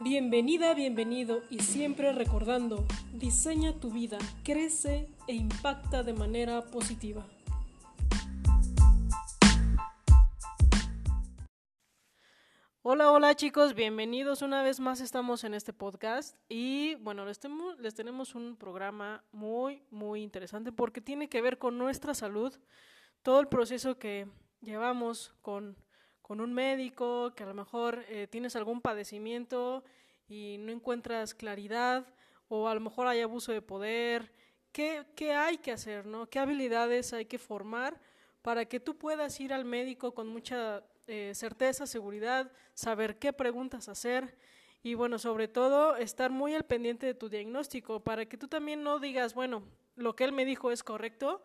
Bienvenida, bienvenido y siempre recordando, diseña tu vida, crece e impacta de manera positiva. Hola, hola chicos, bienvenidos una vez más, estamos en este podcast y bueno, les, les tenemos un programa muy, muy interesante porque tiene que ver con nuestra salud, todo el proceso que llevamos con con un médico, que a lo mejor eh, tienes algún padecimiento y no encuentras claridad, o a lo mejor hay abuso de poder. ¿Qué, qué hay que hacer? ¿no? ¿Qué habilidades hay que formar para que tú puedas ir al médico con mucha eh, certeza, seguridad, saber qué preguntas hacer? y bueno, sobre todo estar muy al pendiente de tu diagnóstico para que tú también no digas, bueno, lo que él me dijo es correcto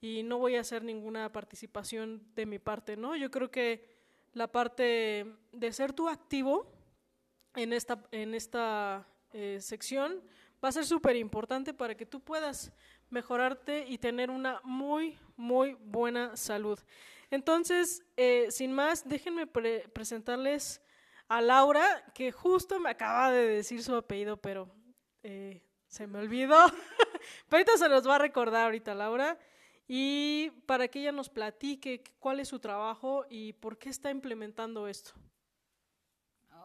y no voy a hacer ninguna participación de mi parte, ¿no? Yo creo que la parte de ser tú activo en esta, en esta eh, sección va a ser súper importante para que tú puedas mejorarte y tener una muy, muy buena salud. Entonces, eh, sin más, déjenme presentarles a Laura, que justo me acaba de decir su apellido, pero eh, se me olvidó. pero ahorita se los va a recordar ahorita, Laura y para que ella nos platique cuál es su trabajo y por qué está implementando esto.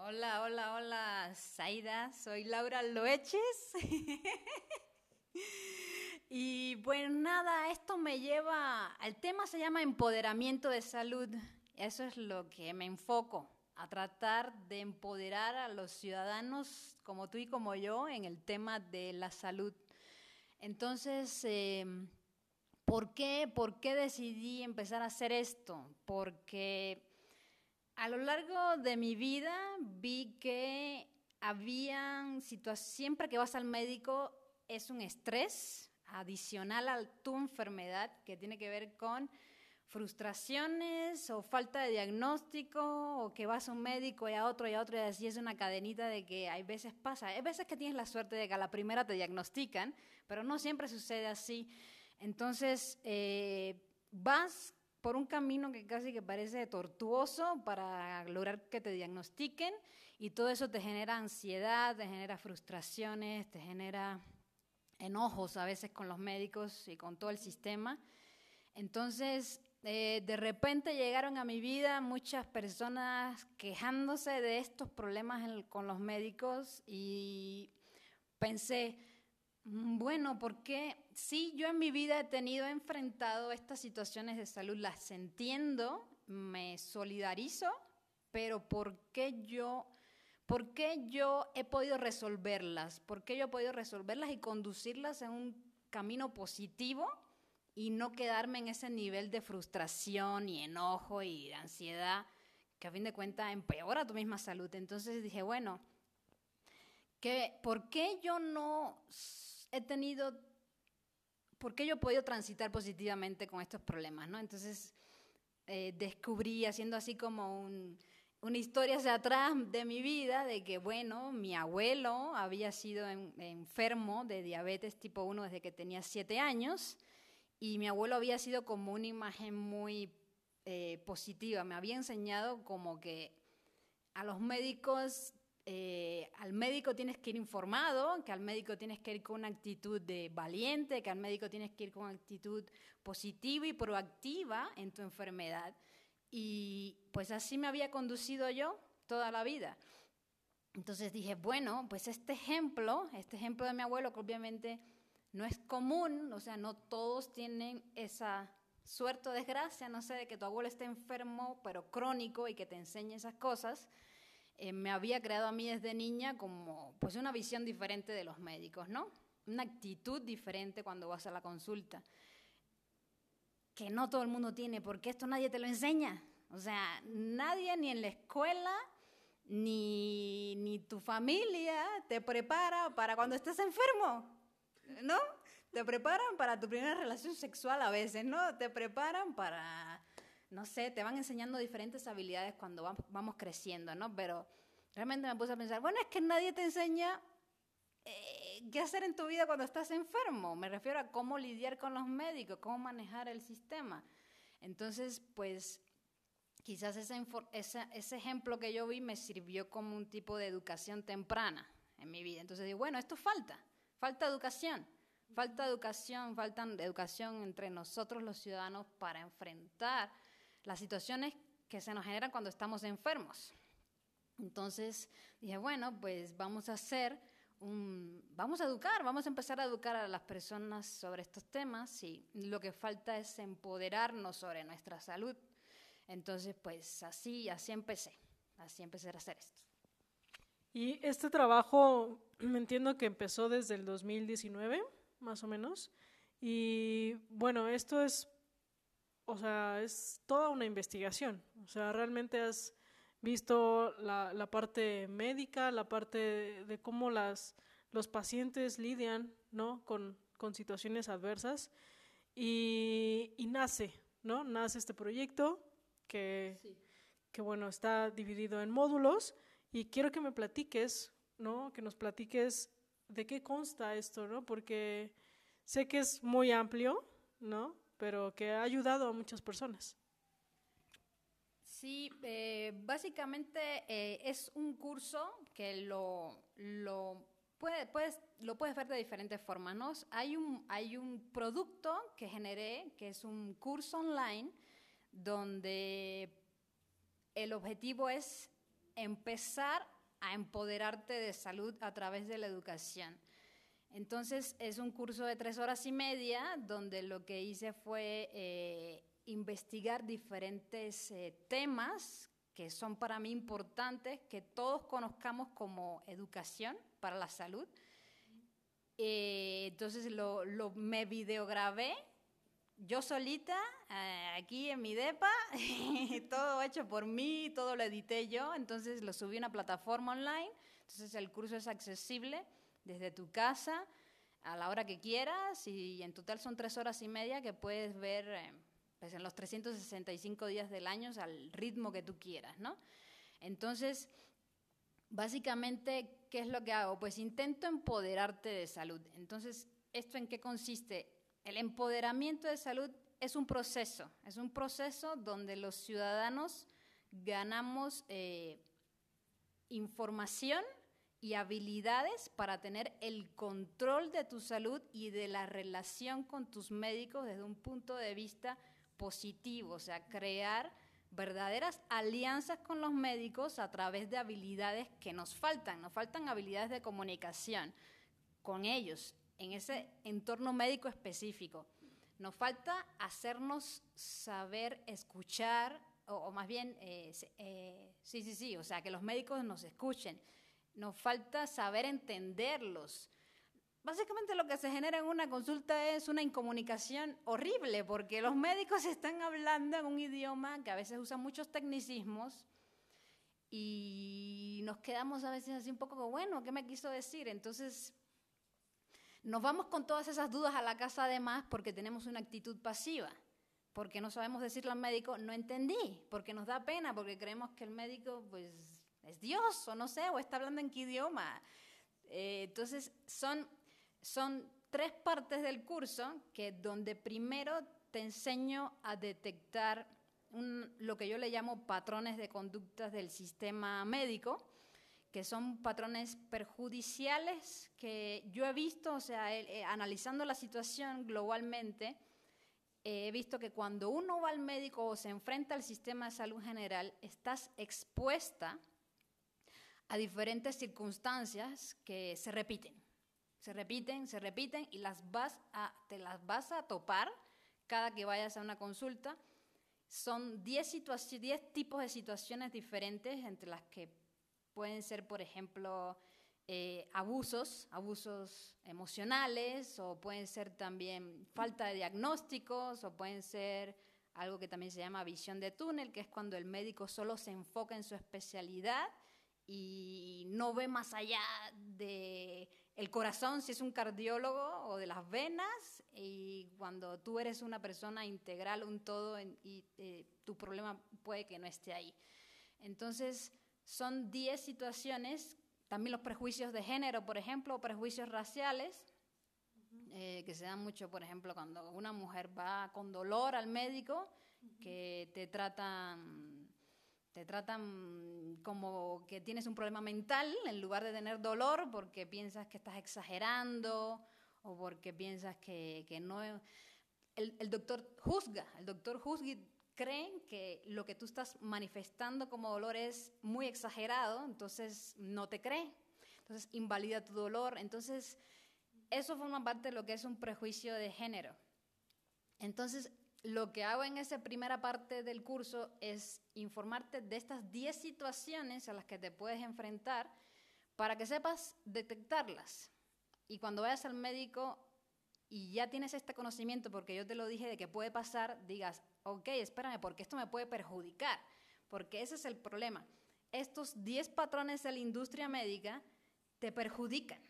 Hola, hola, hola, Saida, soy Laura Loeches. y bueno, nada, esto me lleva, el tema se llama empoderamiento de salud. Eso es lo que me enfoco, a tratar de empoderar a los ciudadanos como tú y como yo en el tema de la salud. Entonces, eh, ¿Por qué? ¿Por qué decidí empezar a hacer esto? Porque a lo largo de mi vida vi que habían situaciones, siempre que vas al médico es un estrés adicional a tu enfermedad que tiene que ver con frustraciones o falta de diagnóstico o que vas a un médico y a otro y a otro y así es una cadenita de que hay veces pasa. Hay veces que tienes la suerte de que a la primera te diagnostican, pero no siempre sucede así. Entonces, eh, vas por un camino que casi que parece tortuoso para lograr que te diagnostiquen y todo eso te genera ansiedad, te genera frustraciones, te genera enojos a veces con los médicos y con todo el sistema. Entonces, eh, de repente llegaron a mi vida muchas personas quejándose de estos problemas con los médicos y pensé, bueno, porque sí, yo en mi vida he tenido, enfrentado estas situaciones de salud, las entiendo, me solidarizo, pero ¿por qué yo, por qué yo he podido resolverlas? ¿Por qué yo he podido resolverlas y conducirlas en un camino positivo y no quedarme en ese nivel de frustración y enojo y de ansiedad que a fin de cuentas empeora tu misma salud? Entonces dije, bueno, que, ¿por qué yo no he tenido, ¿por qué yo he podido transitar positivamente con estos problemas? ¿no? Entonces eh, descubrí, haciendo así como una historia hacia atrás de mi vida, de que, bueno, mi abuelo había sido enfermo de diabetes tipo 1 desde que tenía 7 años y mi abuelo había sido como una imagen muy eh, positiva, me había enseñado como que a los médicos eh, al médico tienes que ir informado, que al médico tienes que ir con una actitud de valiente, que al médico tienes que ir con una actitud positiva y proactiva en tu enfermedad. Y pues así me había conducido yo toda la vida. Entonces dije, bueno, pues este ejemplo, este ejemplo de mi abuelo, que obviamente no es común, o sea, no todos tienen esa suerte o desgracia, no sé, de que tu abuelo esté enfermo, pero crónico y que te enseñe esas cosas. Eh, me había creado a mí desde niña como pues una visión diferente de los médicos, ¿no? Una actitud diferente cuando vas a la consulta. Que no todo el mundo tiene, porque esto nadie te lo enseña. O sea, nadie ni en la escuela, ni, ni tu familia te prepara para cuando estés enfermo, ¿no? Te preparan para tu primera relación sexual a veces, ¿no? Te preparan para no sé, te van enseñando diferentes habilidades cuando vamos creciendo, ¿no? Pero realmente me puse a pensar, bueno, es que nadie te enseña eh, qué hacer en tu vida cuando estás enfermo. Me refiero a cómo lidiar con los médicos, cómo manejar el sistema. Entonces, pues quizás ese, ejemplo que yo vi me sirvió como un tipo de educación temprana en mi vida. Entonces digo, bueno, esto falta, falta educación, falta educación, falta educación entre nosotros los ciudadanos para enfrentar las situaciones que se nos generan cuando estamos enfermos. Entonces dije, bueno, pues vamos a hacer un, vamos a educar, vamos a empezar a educar a las personas sobre estos temas y lo que falta es empoderarnos sobre nuestra salud. Entonces, pues así, así empecé, así empecé a hacer esto. Y este trabajo, me entiendo que empezó desde el 2019, más o menos. Y bueno, esto es, o sea, es toda una investigación. O sea, realmente has visto la, la parte médica, la parte de, cómo las, los pacientes lidian ¿no? con, con situaciones adversas y, y, nace, ¿no? Nace este proyecto que, que, bueno, está dividido en módulos y quiero que me platiques, ¿no? Que nos platiques de qué consta esto, ¿no? Porque sé que es muy amplio, ¿no? Pero que ha ayudado a muchas personas. Sí, eh, básicamente eh, es un curso que lo, lo, puedes, lo puedes ver de diferentes formas. ¿no? Hay, un, hay un producto que generé, que es un curso online, donde el objetivo es empezar a empoderarte de salud a través de la educación. Entonces es un curso de tres horas y media donde lo que hice fue eh, investigar diferentes eh, temas que son para mí importantes, que todos conozcamos como educación para la salud. Eh, entonces lo, lo, me videograbé yo solita, eh, aquí en mi DEPA, todo hecho por mí, todo lo edité yo, entonces lo subí a una plataforma online, entonces el curso es accesible desde tu casa a la hora que quieras y en total son tres horas y media que puedes ver pues en los 365 días del año al ritmo que tú quieras, ¿no? Entonces, básicamente, ¿qué es lo que hago? Pues intento empoderarte de salud. Entonces, ¿esto en qué consiste? El empoderamiento de salud es un proceso, es un proceso donde los ciudadanos ganamos eh, información y habilidades para tener el control de tu salud y de la relación con tus médicos desde un punto de vista positivo, o sea, crear verdaderas alianzas con los médicos a través de habilidades que nos faltan. Nos faltan habilidades de comunicación con ellos en ese entorno médico específico. Nos falta hacernos saber escuchar, o, más bien, eh, eh, sí, sí, sí, o sea, que los médicos nos escuchen. Nos falta saber entenderlos Básicamente lo que se genera en una consulta es una incomunicación horrible, porque los médicos están hablando en un idioma que a veces usa muchos tecnicismos y nos quedamos a veces así un poco como, bueno, ¿qué me quiso decir? Entonces, nos vamos con todas esas dudas a la casa además porque tenemos una actitud pasiva, porque no sabemos decirle al médico, no entendí, porque nos da pena, porque creemos que el médico, pues, es Dios, o no sé, o está hablando en qué idioma. Eh, entonces, son son tres partes del curso que donde primero te enseño a detectar lo que yo le llamo patrones de conductas del sistema médico, que son patrones perjudiciales que yo he visto, o sea, eh, analizando la situación globalmente, he visto que cuando uno va al médico o se enfrenta al sistema de salud general, estás expuesta a diferentes circunstancias que se repiten se repiten, se repiten y las vas a, te las vas a topar cada que vayas a una consulta. Son 10 tipos de situaciones diferentes entre las que pueden ser, por ejemplo, eh, abusos, abusos emocionales, o pueden ser también falta de diagnósticos, o pueden ser algo que también se llama visión de túnel, que es cuando el médico solo se enfoca en su especialidad y no ve más allá de el corazón si es un cardiólogo o de las venas y cuando tú eres una persona integral, un todo y eh, tu problema puede que no esté ahí. Entonces son 10 situaciones, también los prejuicios de género, por ejemplo, o prejuicios raciales, eh, que se dan mucho, por ejemplo, cuando una mujer va con dolor al médico, que te tratan Te tratan como que tienes un problema mental en lugar de tener dolor porque piensas que estás exagerando o porque piensas que, que no... El, el, doctor juzga, el doctor juzga creen que lo que tú estás manifestando como dolor es muy exagerado, entonces no te cree, entonces invalida tu dolor, entonces eso forma parte de lo que es un prejuicio de género. Entonces, lo que hago en esa primera parte del curso es informarte de estas 10 situaciones a las que te puedes enfrentar para que sepas detectarlas. Y cuando vayas al médico y ya tienes este conocimiento, porque yo te lo dije de que puede pasar, digas, ok, espérame, porque esto me puede perjudicar, porque ese es el problema. Estos 10 patrones de la industria médica te perjudican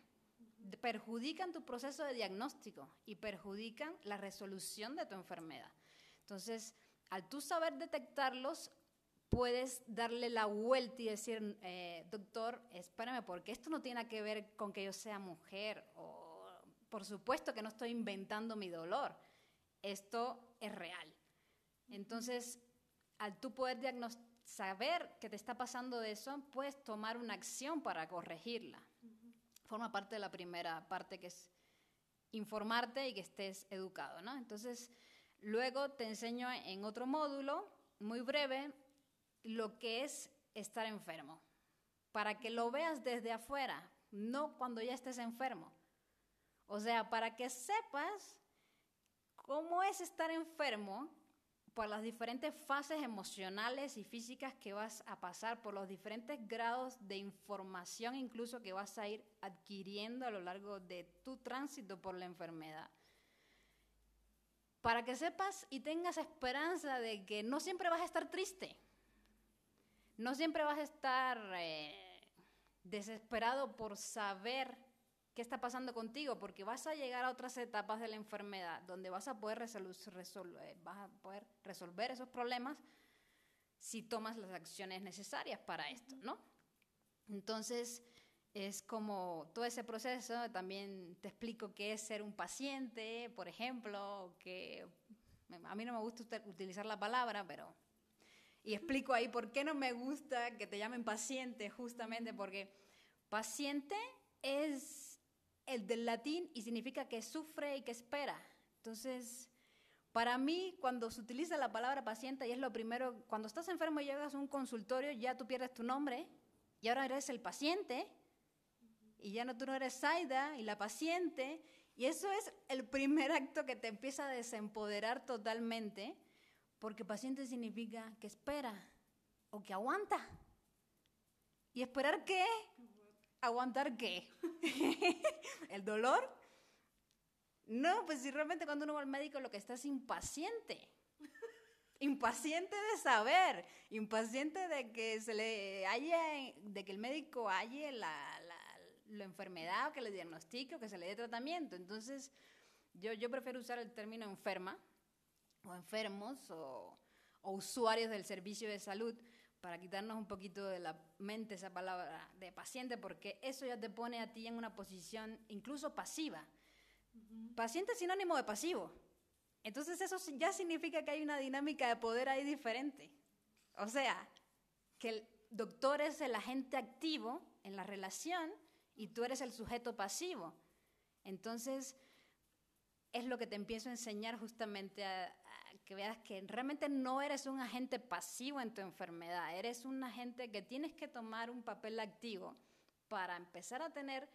perjudican tu proceso de diagnóstico y perjudican la resolución de tu enfermedad. Entonces, al tú saber detectarlos, puedes darle la vuelta y decir, eh, doctor, espérame, porque esto no tiene que ver con que yo sea mujer, o por supuesto que no estoy inventando mi dolor, esto es real. Entonces, al tú poder saber que te está pasando eso, puedes tomar una acción para corregirla. Forma parte de la primera parte que es informarte y que estés educado, ¿no? Entonces, Luego te enseño en otro módulo, muy breve, lo que es estar enfermo, para que lo veas desde afuera, no cuando ya estés enfermo. O sea, para que sepas cómo es estar enfermo por las diferentes fases emocionales y físicas que vas a pasar, por los diferentes grados de información incluso que vas a ir adquiriendo a lo largo de tu tránsito por la enfermedad para que sepas y tengas esperanza de que no siempre vas a estar triste, no siempre vas a estar eh, desesperado por saber qué está pasando contigo, porque vas a llegar a otras etapas de la enfermedad donde vas a poder, resolver, vas a poder resolver esos problemas si tomas las acciones necesarias para esto, ¿no? Entonces, es como todo ese proceso, también te explico qué es ser un paciente, por ejemplo, que a mí no me gusta utilizar la palabra, pero... Y explico ahí por qué no me gusta que te llamen paciente, justamente porque paciente es el del latín y significa que sufre y que espera. Entonces, para mí, cuando se utiliza la palabra paciente, y es lo primero, cuando estás enfermo y llegas a un consultorio, ya tú pierdes tu nombre y ahora eres el paciente y ya no tú no eres Saida y la paciente, y eso es el primer acto que te empieza a desempoderar totalmente, porque paciente significa que espera o que aguanta. ¿Y esperar qué? ¿Aguantar qué? ¿El dolor? No, pues si realmente cuando uno va al médico lo que está es impaciente. Impaciente de saber, impaciente de que se le haya, de que el médico halle la, la enfermedad o que le diagnostique o que se le dé tratamiento. Entonces, yo, yo prefiero usar el término enferma o enfermos o, o usuarios del servicio de salud para quitarnos un poquito de la mente esa palabra de paciente, porque eso ya te pone a ti en una posición incluso pasiva. Paciente es sinónimo de pasivo. Entonces eso ya significa que hay una dinámica de poder ahí diferente. O sea, que el doctor es el agente activo en la relación y tú eres el sujeto pasivo. Entonces, es lo que te empiezo a enseñar justamente a, que veas que realmente no eres un agente pasivo en tu enfermedad, eres un agente que tienes que tomar un papel activo para empezar a tener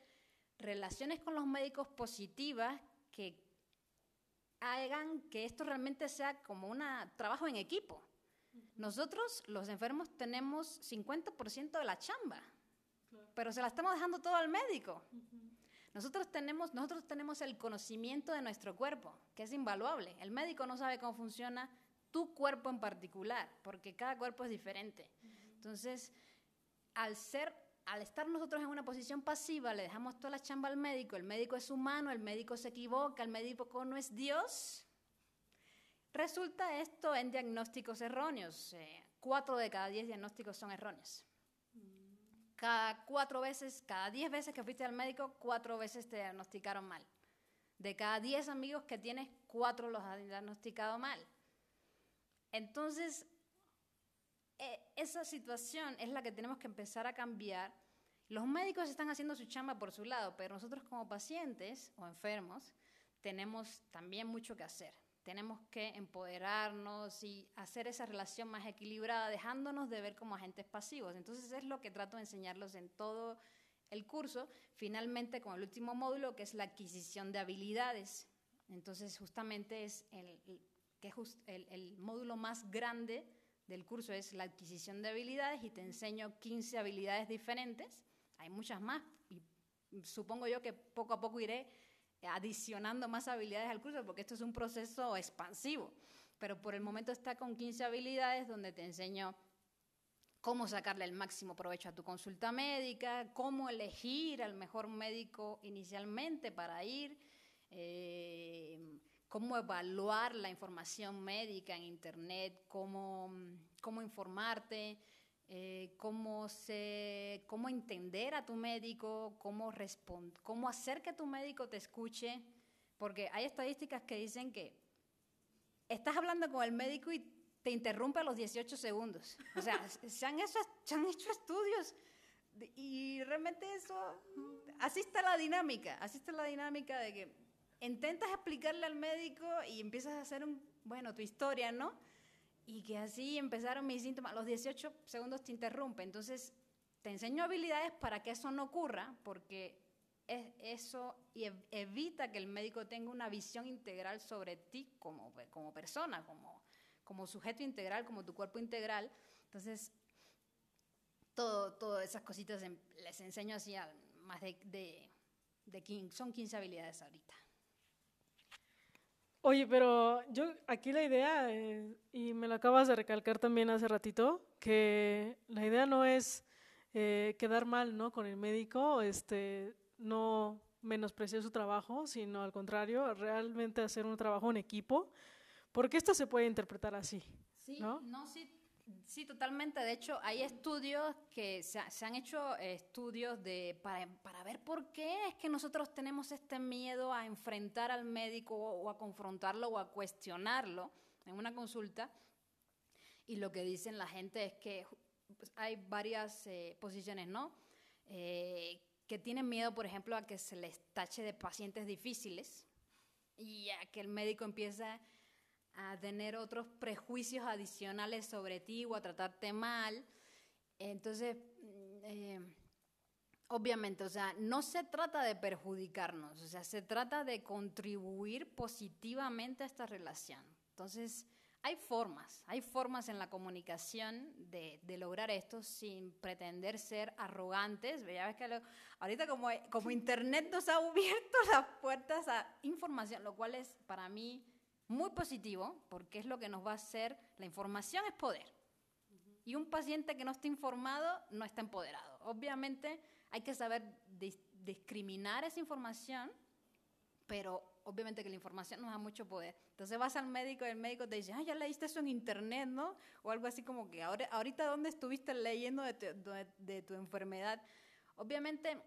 relaciones con los médicos positivas que hagan que esto realmente sea como un trabajo en equipo. Nosotros, los enfermos, tenemos 50% de la chamba pero se la estamos dejando todo al médico. Nosotros tenemos, nosotros tenemos el conocimiento de nuestro cuerpo, que es invaluable. El médico no sabe cómo funciona tu cuerpo en particular, porque cada cuerpo es diferente. Entonces, al ser, al estar nosotros en una posición pasiva, le dejamos toda la chamba al médico. El médico es humano, el médico se equivoca, el médico no es Dios. Resulta esto en diagnósticos erróneos. Eh, cuatro de cada diez diagnósticos son erróneos cada cuatro veces, cada diez veces que fuiste al médico, cuatro veces te diagnosticaron mal. De cada diez amigos que tienes, cuatro los han diagnosticado mal. Entonces, eh, esa situación es la que tenemos que empezar a cambiar. Los médicos están haciendo su chamba por su lado, pero nosotros como pacientes o enfermos tenemos también mucho que hacer. Tenemos que empoderarnos y hacer esa relación más equilibrada, dejándonos de ver como agentes pasivos. Entonces es lo que trato de enseñarlos en todo el curso, finalmente con el último módulo, que es la adquisición de habilidades. Entonces justamente es el, que el, el módulo más grande del curso es la adquisición de habilidades y te enseño 15 habilidades diferentes. Hay muchas más y supongo yo que poco a poco iré adicionando más habilidades al curso porque esto es un proceso expansivo. Pero por el momento está con 15 habilidades donde te enseño cómo sacarle el máximo provecho a tu consulta médica, cómo elegir al mejor médico inicialmente para ir, eh, cómo evaluar la información médica en Internet, cómo, cómo informarte, eh, cómo, se, cómo entender a tu médico, cómo, cómo hacer que tu médico te escuche, porque hay estadísticas que dicen que estás hablando con el médico y te interrumpe a los 18 segundos. O sea, se han hecho, se han hecho estudios y realmente eso, así está la dinámica, así está la dinámica de que intentas explicarle al médico y empiezas a hacer un, bueno, tu historia, ¿no? Y que así empezaron mis síntomas. Los 18 segundos te interrumpe. Entonces, te enseño habilidades para que eso no ocurra, porque es eso evita que el médico tenga una visión integral sobre ti como, como persona, como, como sujeto integral, como tu cuerpo integral. Entonces, todo, todas esas cositas em, les enseño así a más de, de, de son 15 habilidades ahorita. Oye, pero yo aquí la idea, eh, y me lo acabas de recalcar también hace ratito, que la idea no es eh, quedar mal ¿no? con el médico, este, no menospreciar su trabajo, sino al contrario, realmente hacer un trabajo en equipo, porque esto se puede interpretar así. Sí, no, no sí, Sí, totalmente. De hecho, hay estudios que se, han hecho estudios de, para, para, ver por qué es que nosotros tenemos este miedo a enfrentar al médico o, a confrontarlo o a cuestionarlo en una consulta. Y lo que dicen la gente es que pues, hay varias eh, posiciones, ¿no? Eh, que tienen miedo, por ejemplo, a que se les tache de pacientes difíciles y a que el médico empiece a tener otros prejuicios adicionales sobre ti o a tratarte mal. Entonces, mm, eh, obviamente, o sea, no se trata de perjudicarnos, o sea, se trata de contribuir positivamente a esta relación. Entonces, hay formas, hay formas en la comunicación de, lograr esto sin pretender ser arrogantes. Ya ves que ahorita como, como Internet nos ha abierto las puertas a información, lo cual es para mí muy positivo, porque es lo que nos va a hacer, la información es poder. Y un paciente que no está informado no está empoderado. Obviamente hay que saber discriminar esa información, pero obviamente que la información nos da mucho poder. Entonces vas al médico y el médico te dice, ah, ya leíste eso en internet, ¿no? O algo así como que, ahora, ahorita dónde estuviste leyendo de tu, de tu enfermedad. Obviamente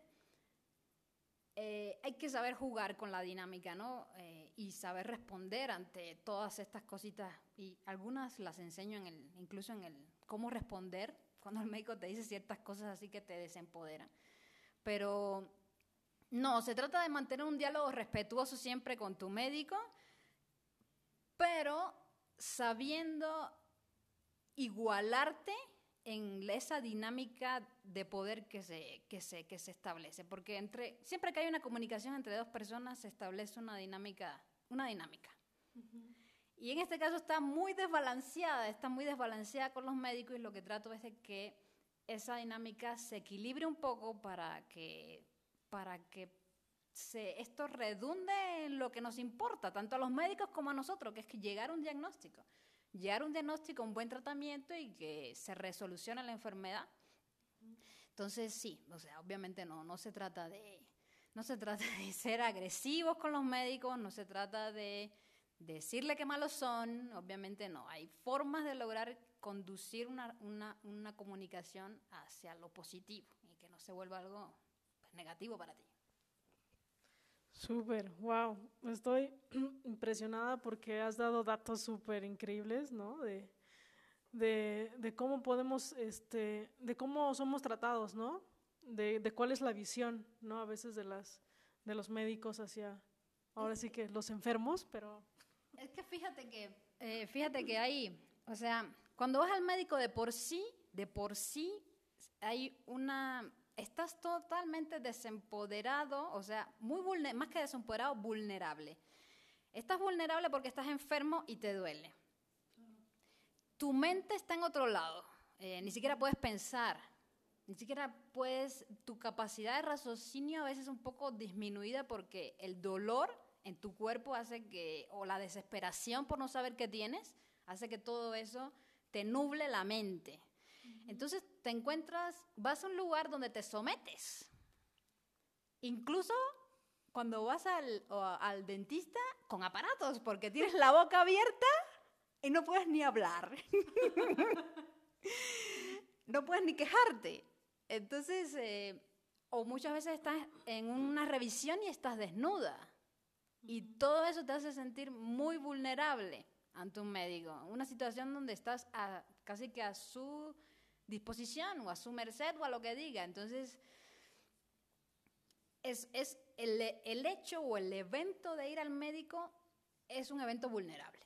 eh, hay que saber jugar con la dinámica, ¿no? Eh, y saber responder ante todas estas cositas. Y algunas las enseño incluso en el cómo responder cuando el médico te dice ciertas cosas así que te desempoderan. Pero no, se trata de mantener un diálogo respetuoso siempre con tu médico, pero sabiendo igualarte en esa dinámica de poder que se, que se, que se establece. Porque entre, siempre que hay una comunicación entre dos personas se establece una dinámica. Una dinámica. Y en este caso está muy desbalanceada, está muy desbalanceada con los médicos y lo que trato es de que esa dinámica se equilibre un poco para que, para que se, esto redunde en lo que nos importa, tanto a los médicos como a nosotros, que es que llegar a un diagnóstico llegar a un diagnóstico, un buen tratamiento y que se resolucione la enfermedad. Entonces, sí, o sea, obviamente no, no se trata de, no se trata de ser agresivos con los médicos, no se trata de decirle que malos son, obviamente no. Hay formas de lograr conducir una, una, una comunicación hacia lo positivo y que no se vuelva algo pues, negativo para ti. Súper, wow. Estoy impresionada porque has dado datos súper increíbles, ¿no? De, de, de cómo podemos, este, de cómo somos tratados, ¿no? De, de cuál es la visión, ¿no? A veces de las, de los médicos hacia, ahora sí que los enfermos, pero... Es que fíjate que, eh, fíjate que ahí, o sea, cuando vas al médico de por sí, de por sí, hay una, estás totalmente desempoderado, o sea, muy más que desempoderado, vulnerable. Estás vulnerable porque estás enfermo y te duele. Tu mente está en otro lado, eh, ni siquiera puedes pensar, ni siquiera puedes, tu capacidad de raciocinio a veces es un poco disminuida porque el dolor en tu cuerpo hace que, o la desesperación por no saber qué tienes, hace que todo eso te nuble la mente. Entonces te encuentras, vas a un lugar donde te sometes. Incluso cuando vas al, al dentista con aparatos, porque tienes la boca abierta y no puedes ni hablar. no puedes ni quejarte. Entonces, eh, o muchas veces estás en una revisión y estás desnuda. Y todo eso te hace sentir muy vulnerable ante un médico. Una situación donde estás casi que a su disposición o a su merced o a lo que diga. Entonces, es, el, hecho o el evento de ir al médico es un evento vulnerable.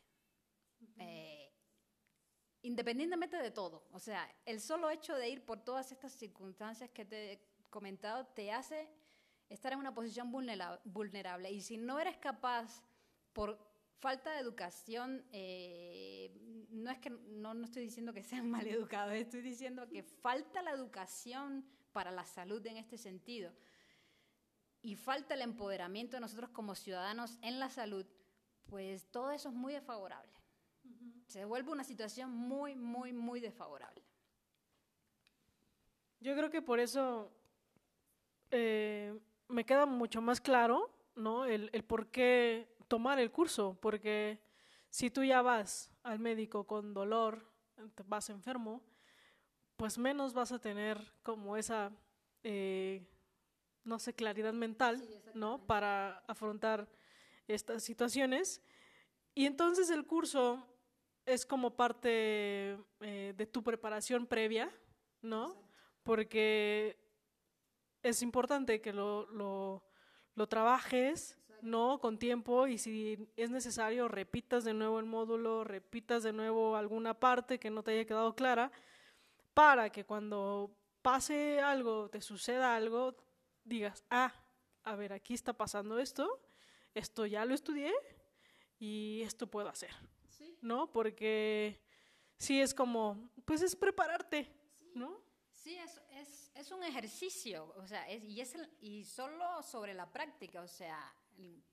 Independientemente de todo, o sea, el solo hecho de ir por todas estas circunstancias que te he comentado te hace estar en una posición vulnerable. Y si no eres capaz, por falta de educación, eh, no es que no, no estoy diciendo que sean mal educados, estoy diciendo que falta la educación para la salud en este sentido. Y falta el empoderamiento de nosotros como ciudadanos en la salud, pues todo eso es muy desfavorable se vuelve una situación muy, muy, muy desfavorable. Yo creo que por eso eh, me queda mucho más claro ¿no? el, el por qué tomar el curso, porque si tú ya vas al médico con dolor, vas enfermo, pues menos vas a tener como esa, eh, no sé, claridad mental, ¿no? Para afrontar estas situaciones. Y entonces el curso es como parte eh, de tu preparación previa, ¿no? Porque es importante que lo, lo, trabajes, ¿no? Con tiempo y si es necesario, repitas de nuevo el módulo, repitas de nuevo alguna parte que no te haya quedado clara, para que cuando pase algo, te suceda algo, digas, ah, a ver, aquí está pasando esto, esto ya lo estudié y esto puedo hacer. ¿no? Porque sí es como, pues es prepararte, ¿no? Sí, es, es, es, un ejercicio, o sea, es, y, es y solo sobre la práctica, o sea,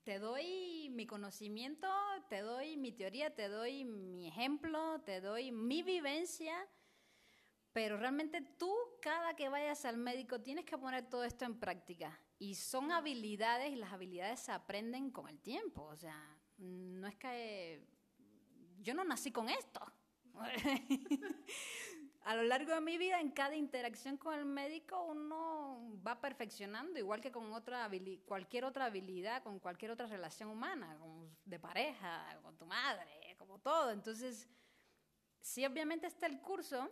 te doy mi conocimiento, te doy mi teoría, te doy mi ejemplo, te doy mi vivencia, pero realmente tú, cada que vayas al médico, tienes que poner todo esto en práctica. Y son habilidades y las habilidades se aprenden con el tiempo, o sea, no es que yo no nací con esto. a lo largo de mi vida, en cada interacción con el médico, uno va perfeccionando, igual que con otra cualquier otra habilidad, con cualquier otra relación humana, de pareja, con tu madre, como todo. Entonces, sí, obviamente está el curso,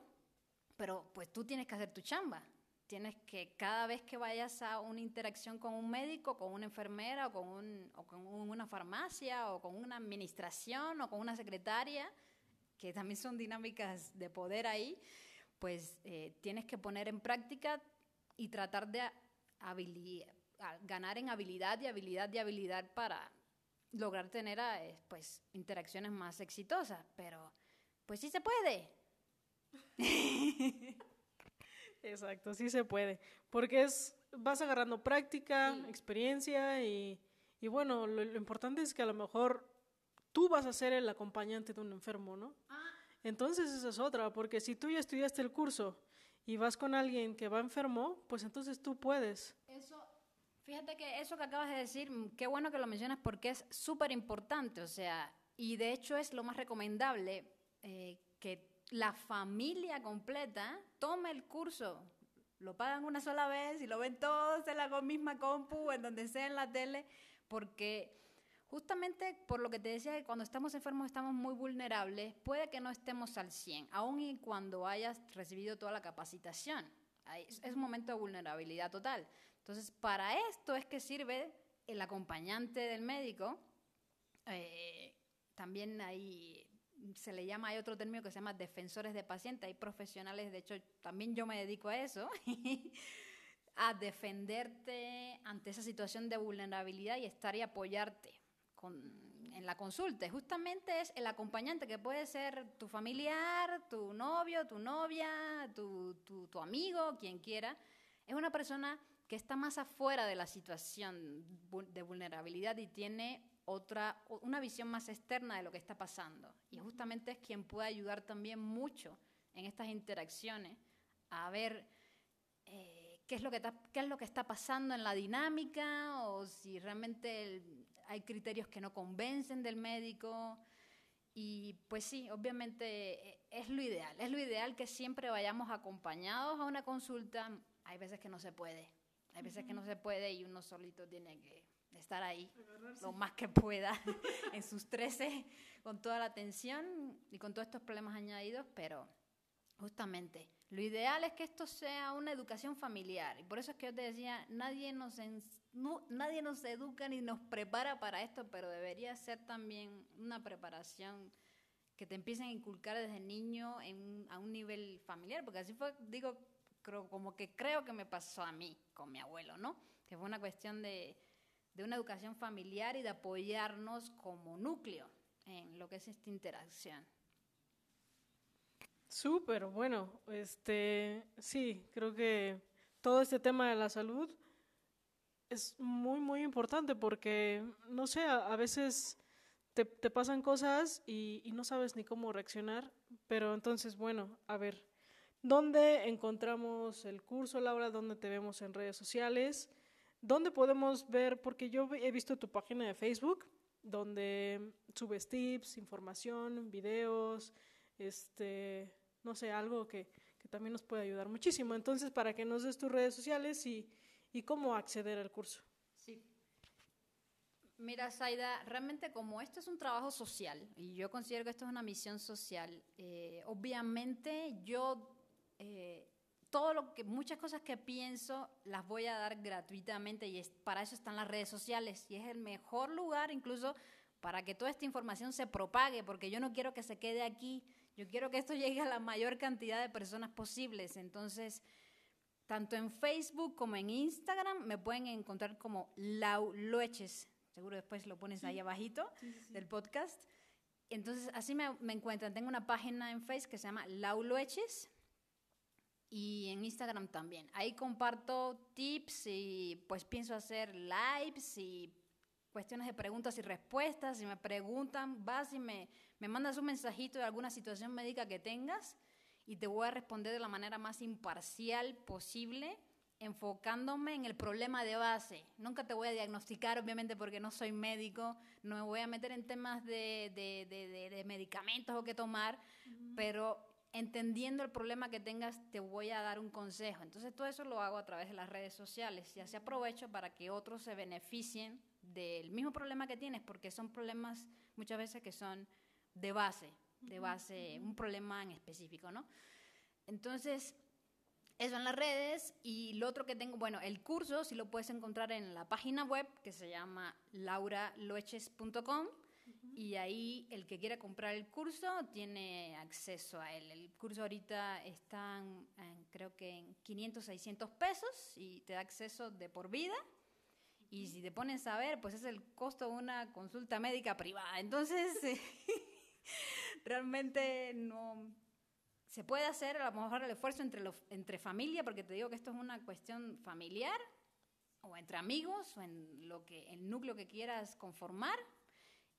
pero pues tú tienes que hacer tu chamba. Tienes que cada vez que vayas a una interacción con un médico, con una enfermera o con, o con una farmacia o con una administración o con una secretaria, que también son dinámicas de poder ahí, pues eh, tienes que poner en práctica y tratar de ganar en habilidad y habilidad y habilidad para lograr tener eh, pues interacciones más exitosas, pero pues sí se puede. Exacto, sí se puede, porque es vas agarrando práctica, experiencia y, y bueno, lo, importante es que a lo mejor tú vas a ser el acompañante de un enfermo, ¿no? Ah. Entonces esa es otra, porque si tú ya estudiaste el curso y vas con alguien que va enfermo, pues entonces tú puedes. Eso, fíjate que eso que acabas de decir, mm, qué bueno que lo mencionas porque es súper importante, o sea, y de hecho es lo más recomendable eh, que la familia completa tome el curso. Lo pagan una sola vez y lo ven todos en la misma compu, en donde sea en la tele, porque Justamente por lo que te decía que cuando estamos enfermos estamos muy vulnerables, puede que no estemos al 100, aun y cuando hayas recibido toda la capacitación. Es un momento de vulnerabilidad total. Entonces, para esto es que sirve el acompañante del médico. Eh, también hay, se le llama, hay otro término que se llama defensores de pacientes. Hay profesionales, de hecho, también yo me dedico a eso. a defenderte ante esa situación de vulnerabilidad y estar y apoyarte en la consulta. Justamente es el acompañante que puede ser tu familiar, tu novio, tu novia, tu, tu, amigo, quien quiera. Es una persona que está más afuera de la situación de vulnerabilidad y tiene otra, una visión más externa de lo que está pasando. Y justamente es quien puede ayudar también mucho en estas interacciones a ver eh, qué, es lo que qué es lo que está pasando en la dinámica o si realmente hay criterios que no convencen del médico. Y pues sí, obviamente eh, es lo ideal. Es lo ideal que siempre vayamos acompañados a una consulta. Hay veces que no se puede. Hay veces que no se puede y uno solito tiene que estar ahí lo más que pueda en sus 13 con toda la atención y con todos estos problemas añadidos, pero justamente lo ideal es que esto sea una educación familiar. Y por eso es que yo te decía, nadie nos, no, nadie nos educa ni nos prepara para esto, pero debería ser también una preparación que te empiecen a inculcar desde niño a un nivel familiar, porque así fue, digo, creo, como que creo que me pasó a mí con mi abuelo, ¿no? Que fue una cuestión de, de una educación familiar y de apoyarnos como núcleo en lo que es esta interacción. Súper, bueno, este, sí, creo que todo este tema de la salud es muy, muy importante porque, no sé, a, veces te, pasan cosas y, no sabes ni cómo reaccionar, pero entonces, bueno, a ver, ¿dónde encontramos el curso, Laura? ¿Dónde te vemos en redes sociales? ¿Dónde podemos ver? Porque yo he visto tu página de Facebook, donde subes tips, información, videos, este, no sé, algo que, también nos puede ayudar muchísimo. Entonces, para que nos des tus redes sociales y, cómo acceder al curso. Sí. Mira, Saida, realmente como esto es un trabajo social y yo considero que esto es una misión social, eh, obviamente yo eh, todo lo que muchas cosas que pienso las voy a dar gratuitamente y es, para eso están las redes sociales y es el mejor lugar incluso para que toda esta información se propague porque yo no quiero que se quede aquí yo quiero que esto llegue a la mayor cantidad de personas posibles. Entonces, tanto en Facebook como en Instagram me pueden encontrar como Lau Loeches. Seguro después lo pones ahí abajito del podcast. Entonces, así me, encuentran. Tengo una página en Facebook que se llama Lau Loeches y en Instagram también. Ahí comparto tips y pues pienso hacer lives y cuestiones de preguntas y respuestas. Si me preguntan, vas y me, me mandas un mensajito de alguna situación médica que tengas y te voy a responder de la manera más imparcial posible, enfocándome en el problema de base. Nunca te voy a diagnosticar, obviamente, porque no soy médico, no me voy a meter en temas de, de, medicamentos o qué tomar, pero entendiendo el problema que tengas, te voy a dar un consejo. Entonces, todo eso lo hago a través de las redes sociales y así aprovecho para que otros se beneficien del mismo problema que tienes, porque son problemas muchas veces que son de base, de base, un problema en específico, ¿no? Entonces, eso en las redes y lo otro que tengo, bueno, el curso si lo puedes encontrar en la página web que se llama lauraloeches.com y ahí el que quiera comprar el curso tiene acceso a él. El curso ahorita está en, creo que en 500, 600 pesos y te da acceso de por vida. Y si te pones a ver, pues es el costo de una consulta médica privada. Entonces, realmente no se puede hacer a lo mejor el esfuerzo entre, los, entre familia, porque te digo que esto es una cuestión familiar, o entre amigos, o en lo que, el núcleo que quieras conformar,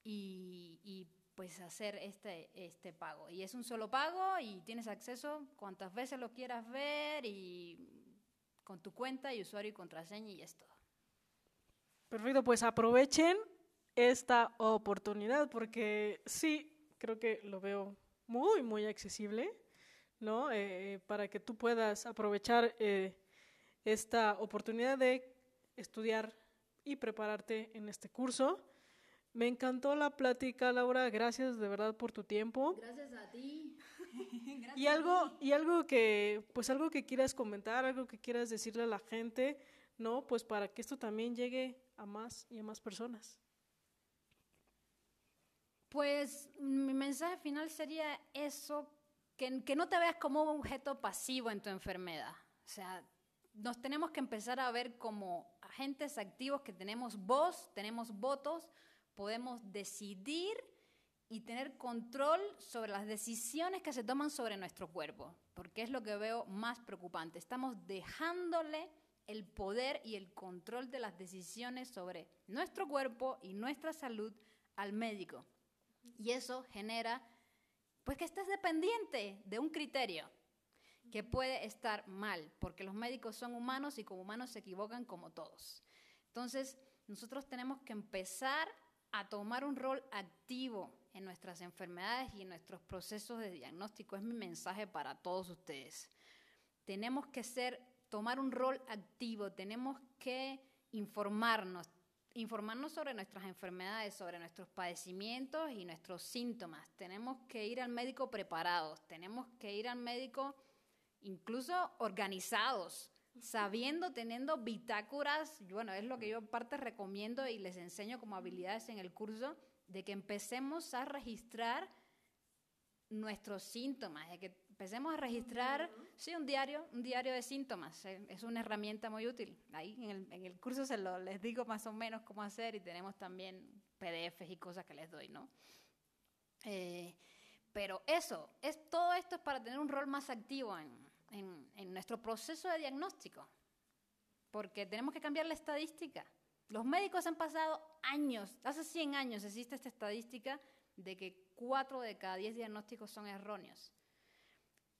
y, pues hacer este, este pago. Y es un solo pago y tienes acceso cuantas veces lo quieras ver y con tu cuenta y usuario y contraseña y es todo. Perfecto, pues aprovechen esta oportunidad porque sí, creo que lo veo muy, muy accesible, ¿no? Eh, para que tú puedas aprovechar eh, esta oportunidad de estudiar y prepararte en este curso. Me encantó la plática, Laura. Gracias de verdad por tu tiempo. Gracias a ti. y algo, y algo que, pues algo que quieras comentar, algo que quieras decirle a la gente, ¿no? Pues para que esto también llegue a más y a más personas. Pues mi mensaje final sería eso, que, no te veas como un objeto pasivo en tu enfermedad. O sea, nos tenemos que empezar a ver como agentes activos que tenemos voz, tenemos votos, podemos decidir y tener control sobre las decisiones que se toman sobre nuestro cuerpo, porque es lo que veo más preocupante. Estamos dejándole el poder y el control de las decisiones sobre nuestro cuerpo y nuestra salud al médico. Y eso genera, pues que estés dependiente de un criterio que puede estar mal, porque los médicos son humanos y como humanos se equivocan como todos. Entonces, nosotros tenemos que empezar a tomar un rol activo en nuestras enfermedades y en nuestros procesos de diagnóstico. Es mi mensaje para todos ustedes. Tenemos que ser, tomar un rol activo, tenemos que informarnos, informarnos sobre nuestras enfermedades, sobre nuestros padecimientos y nuestros síntomas. Tenemos que ir al médico preparados, tenemos que ir al médico incluso organizados, sabiendo, teniendo bitácoras, bueno, es lo que yo parte recomiendo y les enseño como habilidades en el curso, de que empecemos a registrar nuestros síntomas, de que empecemos a registrar, sí, un diario, un diario de síntomas, eh, es una herramienta muy útil. Ahí en el, en el curso se lo, les digo más o menos cómo hacer y tenemos también PDFs y cosas que les doy, ¿no? Eh, pero eso, es, todo esto es para tener un rol más activo en, en, nuestro proceso de diagnóstico, porque tenemos que cambiar la estadística. Los médicos han pasado años, hace 100 años existe esta estadística de que 4 de cada 10 diagnósticos son erróneos.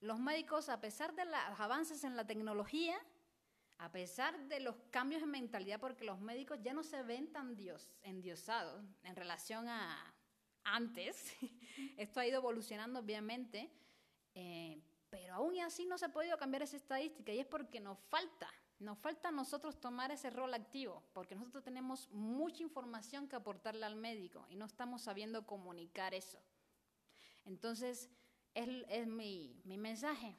Los médicos, a pesar de los avances en la tecnología, a pesar de los cambios en mentalidad, porque los médicos ya no se ven tan dios, endiosados en relación a antes, esto ha ido evolucionando obviamente, eh, pero aún así no se ha podido cambiar esa estadística y es porque nos falta, nos falta a nosotros tomar ese rol activo, porque nosotros tenemos mucha información que aportarle al médico y no estamos sabiendo comunicar eso. Entonces, es, es mi, mi mensaje,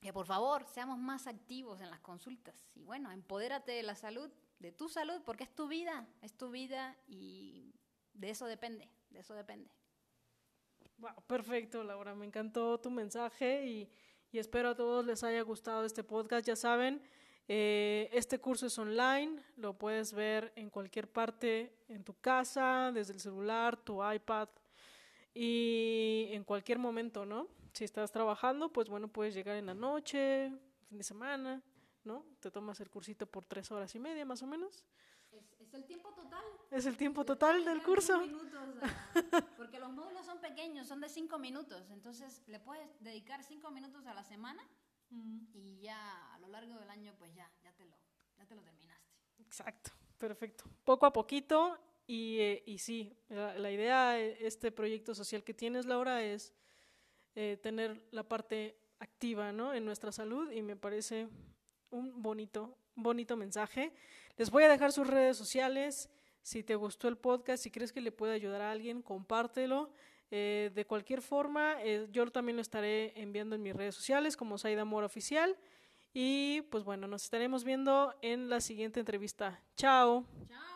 que por favor seamos más activos en las consultas y bueno, empodérate de la salud, de tu salud, porque es tu vida, es tu vida y de eso depende, de eso depende perfecto, Laura. Me encantó tu mensaje y, espero a todos les haya gustado este podcast. Ya saben, eh, este curso es online, lo puedes ver en cualquier parte, en tu casa, desde el celular, tu iPad y en cualquier momento, ¿no? Si estás trabajando, pues bueno, puedes llegar en la noche, fin de semana, ¿no? Te tomas el cursito por tres horas y media más o menos. Es, el tiempo total. Es el tiempo total del curso. porque los módulos son pequeños, son de cinco minutos. Entonces le puedes dedicar cinco minutos a la semana y ya a lo largo del año, pues ya, ya te lo, ya te lo terminaste. Exacto, perfecto. Poco a poquito y, eh, y sí, la, idea, este proyecto social que tienes, Laura, es eh, tener la parte activa ¿no? en nuestra salud y me parece un bonito, bonito mensaje. Les voy a dejar sus redes sociales. Si te gustó el podcast, si crees que le puede ayudar a alguien, compártelo. Eh, de cualquier forma, eh, yo también lo estaré enviando en mis redes sociales como Saida Mora Oficial. Y pues bueno, nos estaremos viendo en la siguiente entrevista. Chao. Chao.